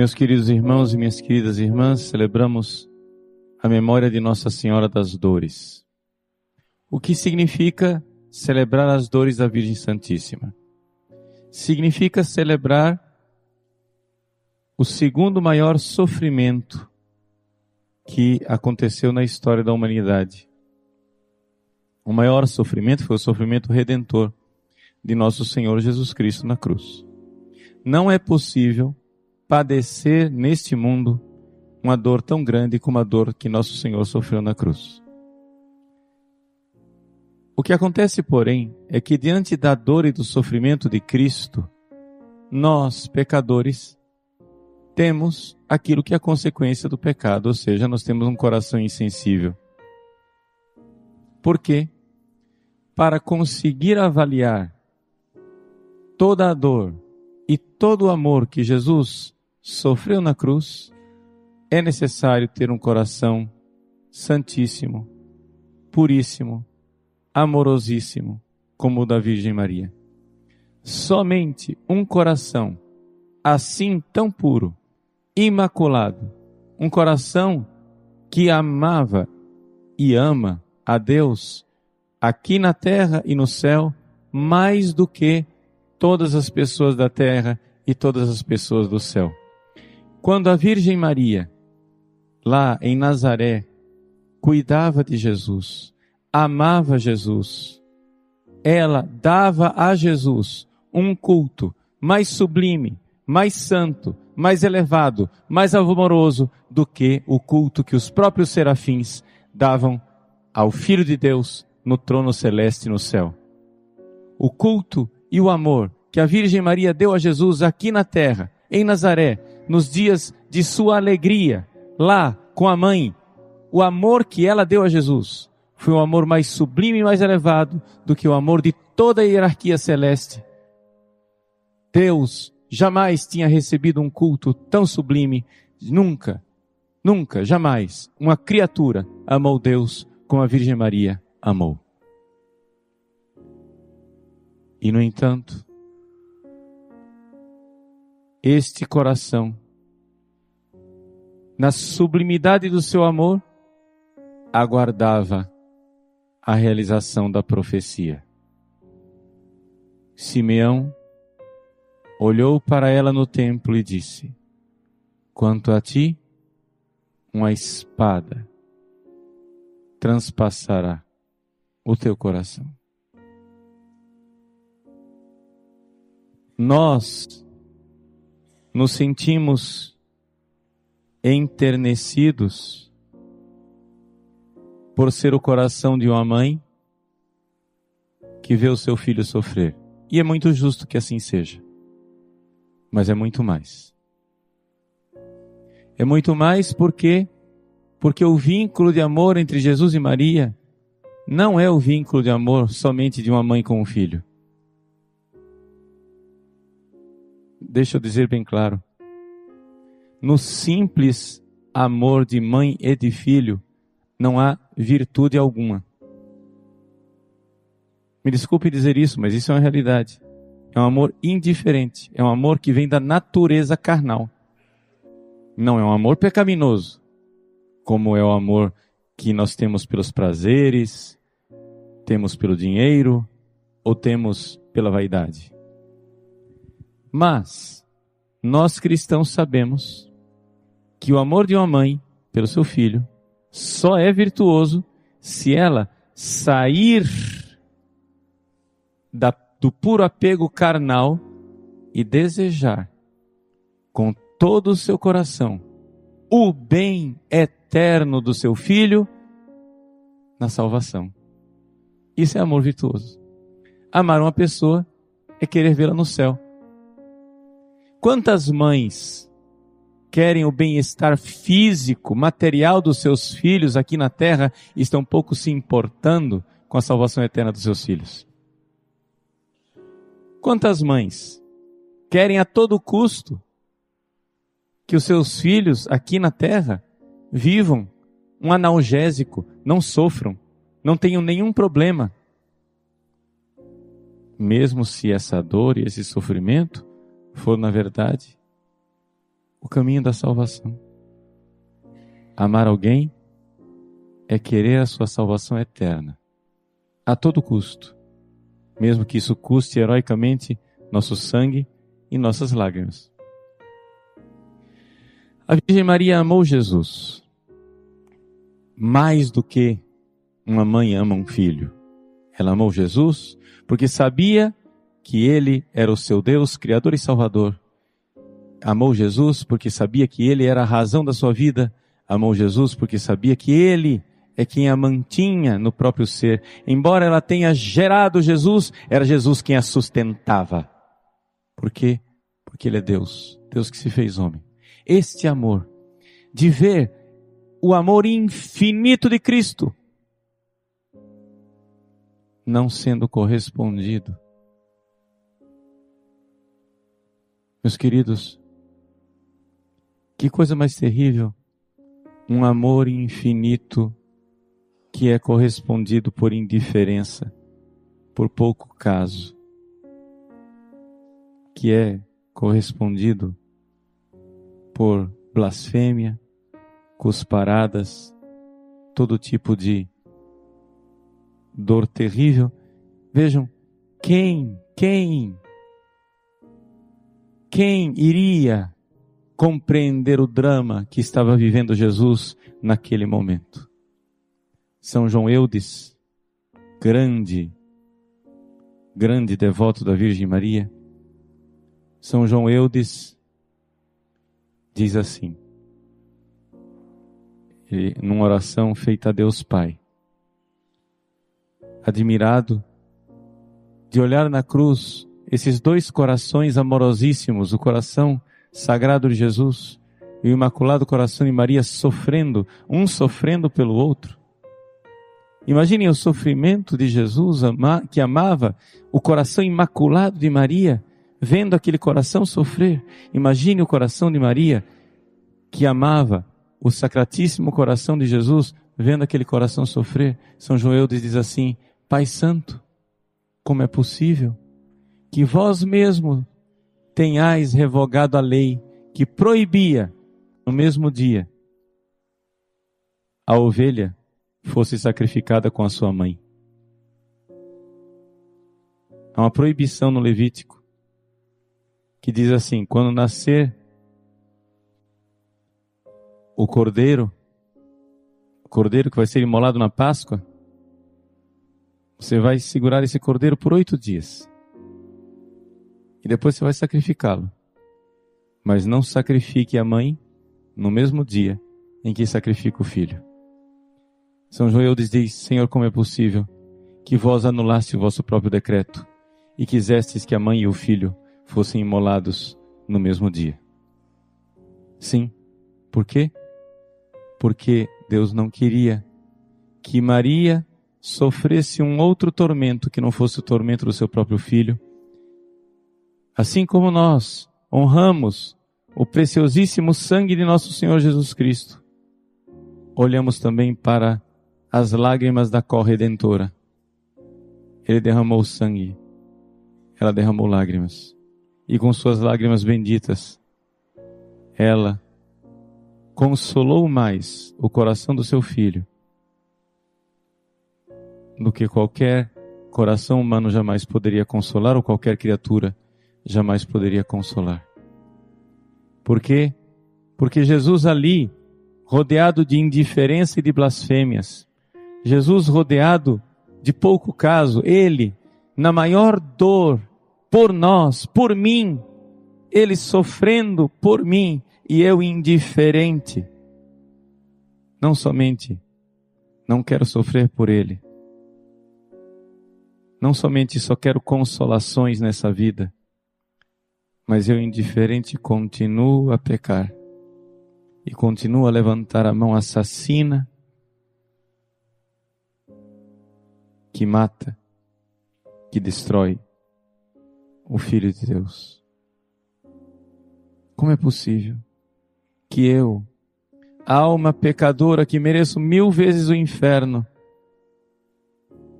Meus queridos irmãos e minhas queridas irmãs, celebramos a memória de Nossa Senhora das Dores. O que significa celebrar as dores da Virgem Santíssima? Significa celebrar o segundo maior sofrimento que aconteceu na história da humanidade. O maior sofrimento foi o sofrimento redentor de nosso Senhor Jesus Cristo na cruz. Não é possível padecer neste mundo uma dor tão grande como a dor que nosso Senhor sofreu na cruz. O que acontece, porém, é que diante da dor e do sofrimento de Cristo, nós, pecadores, temos aquilo que é a consequência do pecado, ou seja, nós temos um coração insensível. Por quê? Para conseguir avaliar toda a dor e todo o amor que Jesus sofreu na cruz, é necessário ter um coração santíssimo, puríssimo, amorosíssimo, como o da Virgem Maria. Somente um coração assim tão puro, imaculado, um coração que amava e ama a Deus aqui na terra e no céu mais do que todas as pessoas da terra e todas as pessoas do céu. Quando a Virgem Maria, lá em Nazaré, cuidava de Jesus, amava Jesus, ela dava a Jesus um culto mais sublime, mais santo, mais elevado, mais amoroso do que o culto que os próprios serafins davam ao Filho de Deus no trono celeste no céu. O culto e o amor que a Virgem Maria deu a Jesus aqui na terra, em Nazaré, nos dias de sua alegria, lá com a mãe, o amor que ela deu a Jesus foi um amor mais sublime e mais elevado do que o amor de toda a hierarquia celeste. Deus jamais tinha recebido um culto tão sublime, nunca, nunca, jamais, uma criatura amou Deus como a Virgem Maria amou. E no entanto, este coração, na sublimidade do seu amor, aguardava a realização da profecia. Simeão olhou para ela no templo e disse: Quanto a ti, uma espada transpassará o teu coração. Nós nos sentimos enternecidos por ser o coração de uma mãe que vê o seu filho sofrer. E é muito justo que assim seja. Mas é muito mais. É muito mais porque porque o vínculo de amor entre Jesus e Maria não é o vínculo de amor somente de uma mãe com um filho. deixa eu dizer bem claro. No simples amor de mãe e de filho, não há virtude alguma. Me desculpe dizer isso, mas isso é uma realidade. É um amor indiferente. É um amor que vem da natureza carnal. Não é um amor pecaminoso, como é o amor que nós temos pelos prazeres, temos pelo dinheiro ou temos pela vaidade. Mas nós cristãos sabemos que o amor de uma mãe pelo seu filho só é virtuoso se ela sair da, do puro apego carnal e desejar com todo o seu coração o bem eterno do seu filho na salvação. Isso é amor virtuoso. Amar uma pessoa é querer vê-la no céu. Quantas mães querem o bem-estar físico, material dos seus filhos aqui na terra estão pouco se importando com a salvação eterna dos seus filhos? Quantas mães querem a todo custo que os seus filhos aqui na terra vivam um analgésico, não sofram, não tenham nenhum problema? Mesmo se essa dor e esse sofrimento for, na verdade, o caminho da salvação. Amar alguém é querer a sua salvação eterna, a todo custo, mesmo que isso custe heroicamente nosso sangue e nossas lágrimas. A Virgem Maria amou Jesus mais do que uma mãe ama um filho. Ela amou Jesus porque sabia que ele era o seu Deus, Criador e Salvador. Amou Jesus porque sabia que ele era a razão da sua vida. Amou Jesus porque sabia que ele é quem a mantinha no próprio ser. Embora ela tenha gerado Jesus, era Jesus quem a sustentava. Por quê? Porque ele é Deus, Deus que se fez homem. Este amor, de ver o amor infinito de Cristo, não sendo correspondido. Meus queridos, que coisa mais terrível um amor infinito que é correspondido por indiferença, por pouco caso, que é correspondido por blasfêmia, cusparadas, todo tipo de dor terrível. Vejam, quem, quem, quem iria compreender o drama que estava vivendo Jesus naquele momento? São João Eudes, grande, grande devoto da Virgem Maria. São João Eudes diz assim, ele, numa oração feita a Deus Pai admirado de olhar na cruz esses dois corações amorosíssimos, o coração sagrado de Jesus e o imaculado coração de Maria sofrendo, um sofrendo pelo outro. Imaginem o sofrimento de Jesus que amava o coração imaculado de Maria, vendo aquele coração sofrer. Imagine o coração de Maria que amava o sacratíssimo coração de Jesus, vendo aquele coração sofrer. São João diz assim: Pai Santo, como é possível que vós mesmo tenhais revogado a lei que proibia no mesmo dia a ovelha fosse sacrificada com a sua mãe? Há uma proibição no Levítico que diz assim: quando nascer o cordeiro, o cordeiro que vai ser imolado na Páscoa, você vai segurar esse cordeiro por oito dias. E depois você vai sacrificá-lo. Mas não sacrifique a mãe no mesmo dia em que sacrifica o filho. São João diz: Senhor, como é possível que vós anulaste o vosso próprio decreto e quisestes que a mãe e o filho fossem imolados no mesmo dia? Sim. Por quê? Porque Deus não queria que Maria sofresse um outro tormento que não fosse o tormento do seu próprio filho. Assim como nós honramos o preciosíssimo sangue de nosso Senhor Jesus Cristo, olhamos também para as lágrimas da corredentora. Ele derramou sangue, ela derramou lágrimas, e com suas lágrimas benditas, ela consolou mais o coração do seu filho do que qualquer coração humano jamais poderia consolar ou qualquer criatura jamais poderia consolar. Por quê? Porque Jesus ali, rodeado de indiferença e de blasfêmias, Jesus rodeado de pouco caso, ele, na maior dor, por nós, por mim, ele sofrendo por mim e eu indiferente. Não somente não quero sofrer por ele, não somente só quero consolações nessa vida, mas eu indiferente continuo a pecar e continuo a levantar a mão assassina que mata, que destrói o Filho de Deus. Como é possível que eu, alma pecadora que mereço mil vezes o inferno,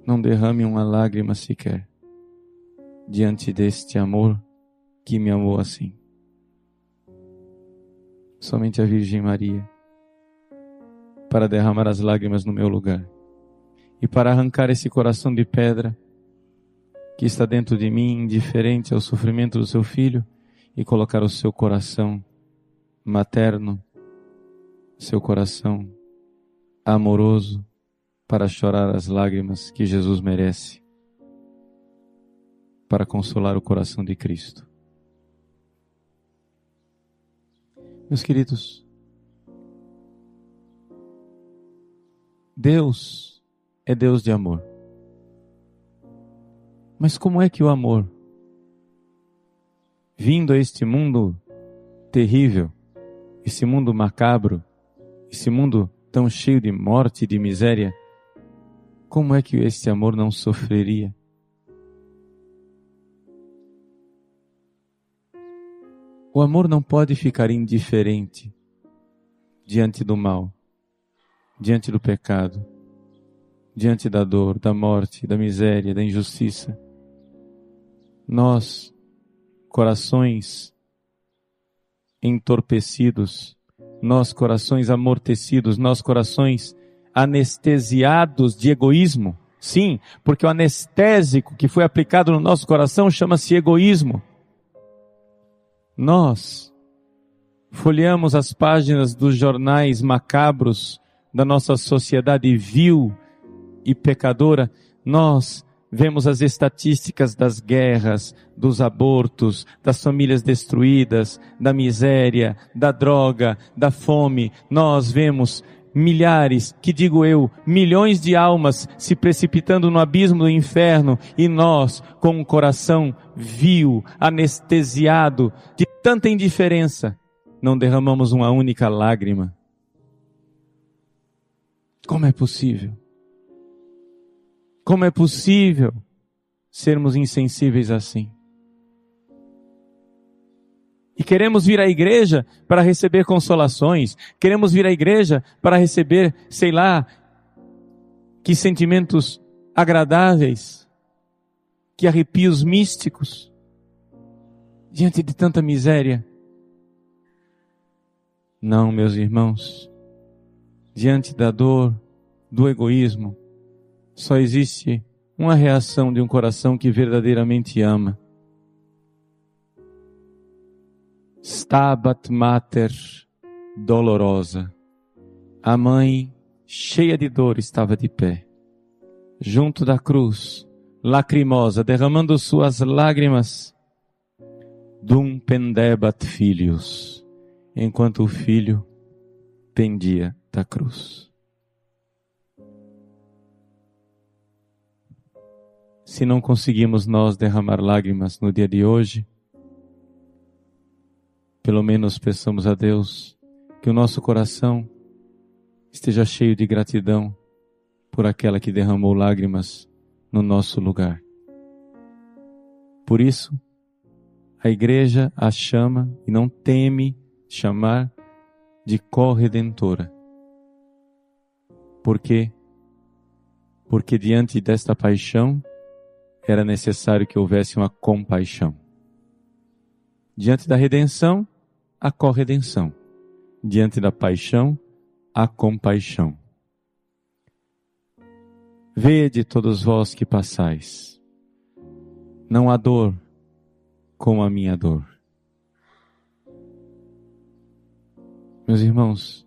não derrame uma lágrima sequer diante deste amor que me amou assim. somente a Virgem Maria, para derramar as lágrimas no meu lugar e para arrancar esse coração de pedra que está dentro de mim, indiferente ao sofrimento do seu filho, e colocar o seu coração materno, seu coração amoroso, para chorar as lágrimas que Jesus merece, para consolar o coração de Cristo. Meus queridos, Deus é Deus de amor. Mas como é que o amor, vindo a este mundo terrível, esse mundo macabro, esse mundo tão cheio de morte e de miséria, como é que este amor não sofreria? O amor não pode ficar indiferente diante do mal, diante do pecado, diante da dor, da morte, da miséria, da injustiça. Nós, corações entorpecidos, nós, corações amortecidos, nós, corações anestesiados de egoísmo. Sim, porque o anestésico que foi aplicado no nosso coração chama-se egoísmo. Nós folheamos as páginas dos jornais macabros da nossa sociedade vil e pecadora, nós vemos as estatísticas das guerras, dos abortos, das famílias destruídas, da miséria, da droga, da fome. Nós vemos milhares, que digo eu, milhões de almas se precipitando no abismo do inferno e nós, com um coração vil, anestesiado, de tanta indiferença, não derramamos uma única lágrima. Como é possível? Como é possível sermos insensíveis assim? E queremos vir à igreja para receber consolações, queremos vir à igreja para receber, sei lá, que sentimentos agradáveis, que arrepios místicos, diante de tanta miséria. Não, meus irmãos, diante da dor, do egoísmo, só existe uma reação de um coração que verdadeiramente ama Stabat Mater dolorosa. A mãe, cheia de dor, estava de pé, junto da cruz, lacrimosa, derramando suas lágrimas. Dum pendebat filius, enquanto o filho pendia da cruz. Se não conseguimos nós derramar lágrimas no dia de hoje, pelo menos peçamos a Deus que o nosso coração esteja cheio de gratidão por aquela que derramou lágrimas no nosso lugar. Por isso, a igreja a chama e não teme chamar de corredentora. Por quê? Porque diante desta paixão era necessário que houvesse uma compaixão. Diante da redenção, a corredenção. Diante da paixão, a compaixão. Vede todos vós que passais. Não há dor como a minha dor. Meus irmãos,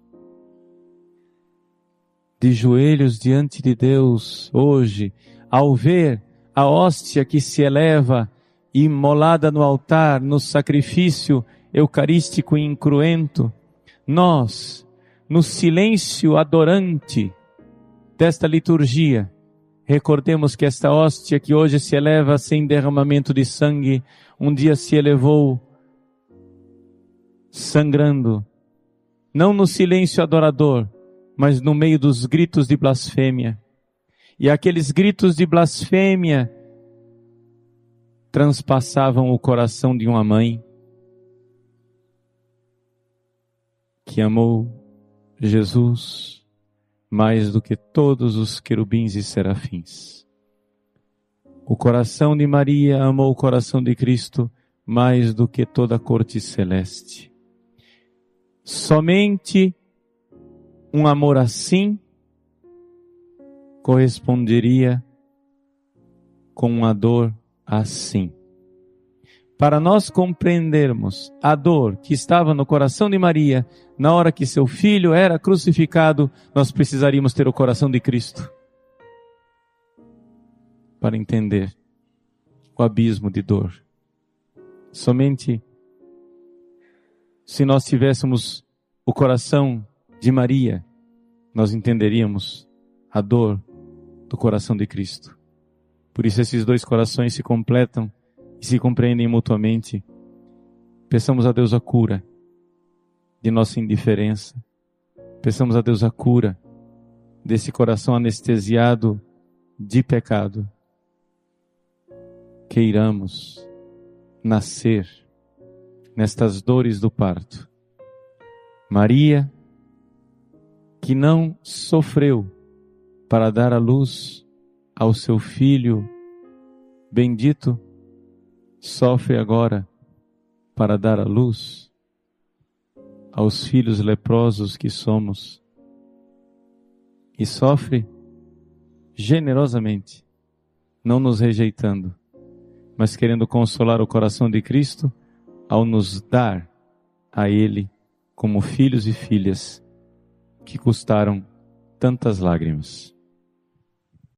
de joelhos diante de Deus hoje, ao ver a hóstia que se eleva imolada no altar, no sacrifício eucarístico e incruento, nós, no silêncio adorante desta liturgia, recordemos que esta hóstia que hoje se eleva sem derramamento de sangue, um dia se elevou sangrando, não no silêncio adorador, mas no meio dos gritos de blasfêmia. E aqueles gritos de blasfêmia transpassavam o coração de uma mãe que amou Jesus mais do que todos os querubins e serafins. O coração de Maria amou o coração de Cristo mais do que toda a corte celeste. Somente um amor assim corresponderia com uma dor assim. Para nós compreendermos a dor que estava no coração de Maria na hora que seu filho era crucificado, nós precisaríamos ter o coração de Cristo para entender o abismo de dor. Somente se nós tivéssemos o coração de Maria, nós entenderíamos a dor do coração de Cristo. Por isso esses dois corações se completam e se compreendem mutuamente. Peçamos a Deus a cura de nossa indiferença. Peçamos a Deus a cura desse coração anestesiado de pecado. Queiramos nascer nestas dores do parto. Maria, que não sofreu para dar a luz ao seu filho bendito, sofre agora para dar a luz aos filhos leprosos que somos e sofre generosamente, não nos rejeitando, mas querendo consolar o coração de Cristo ao nos dar a Ele como filhos e filhas que custaram tantas lágrimas.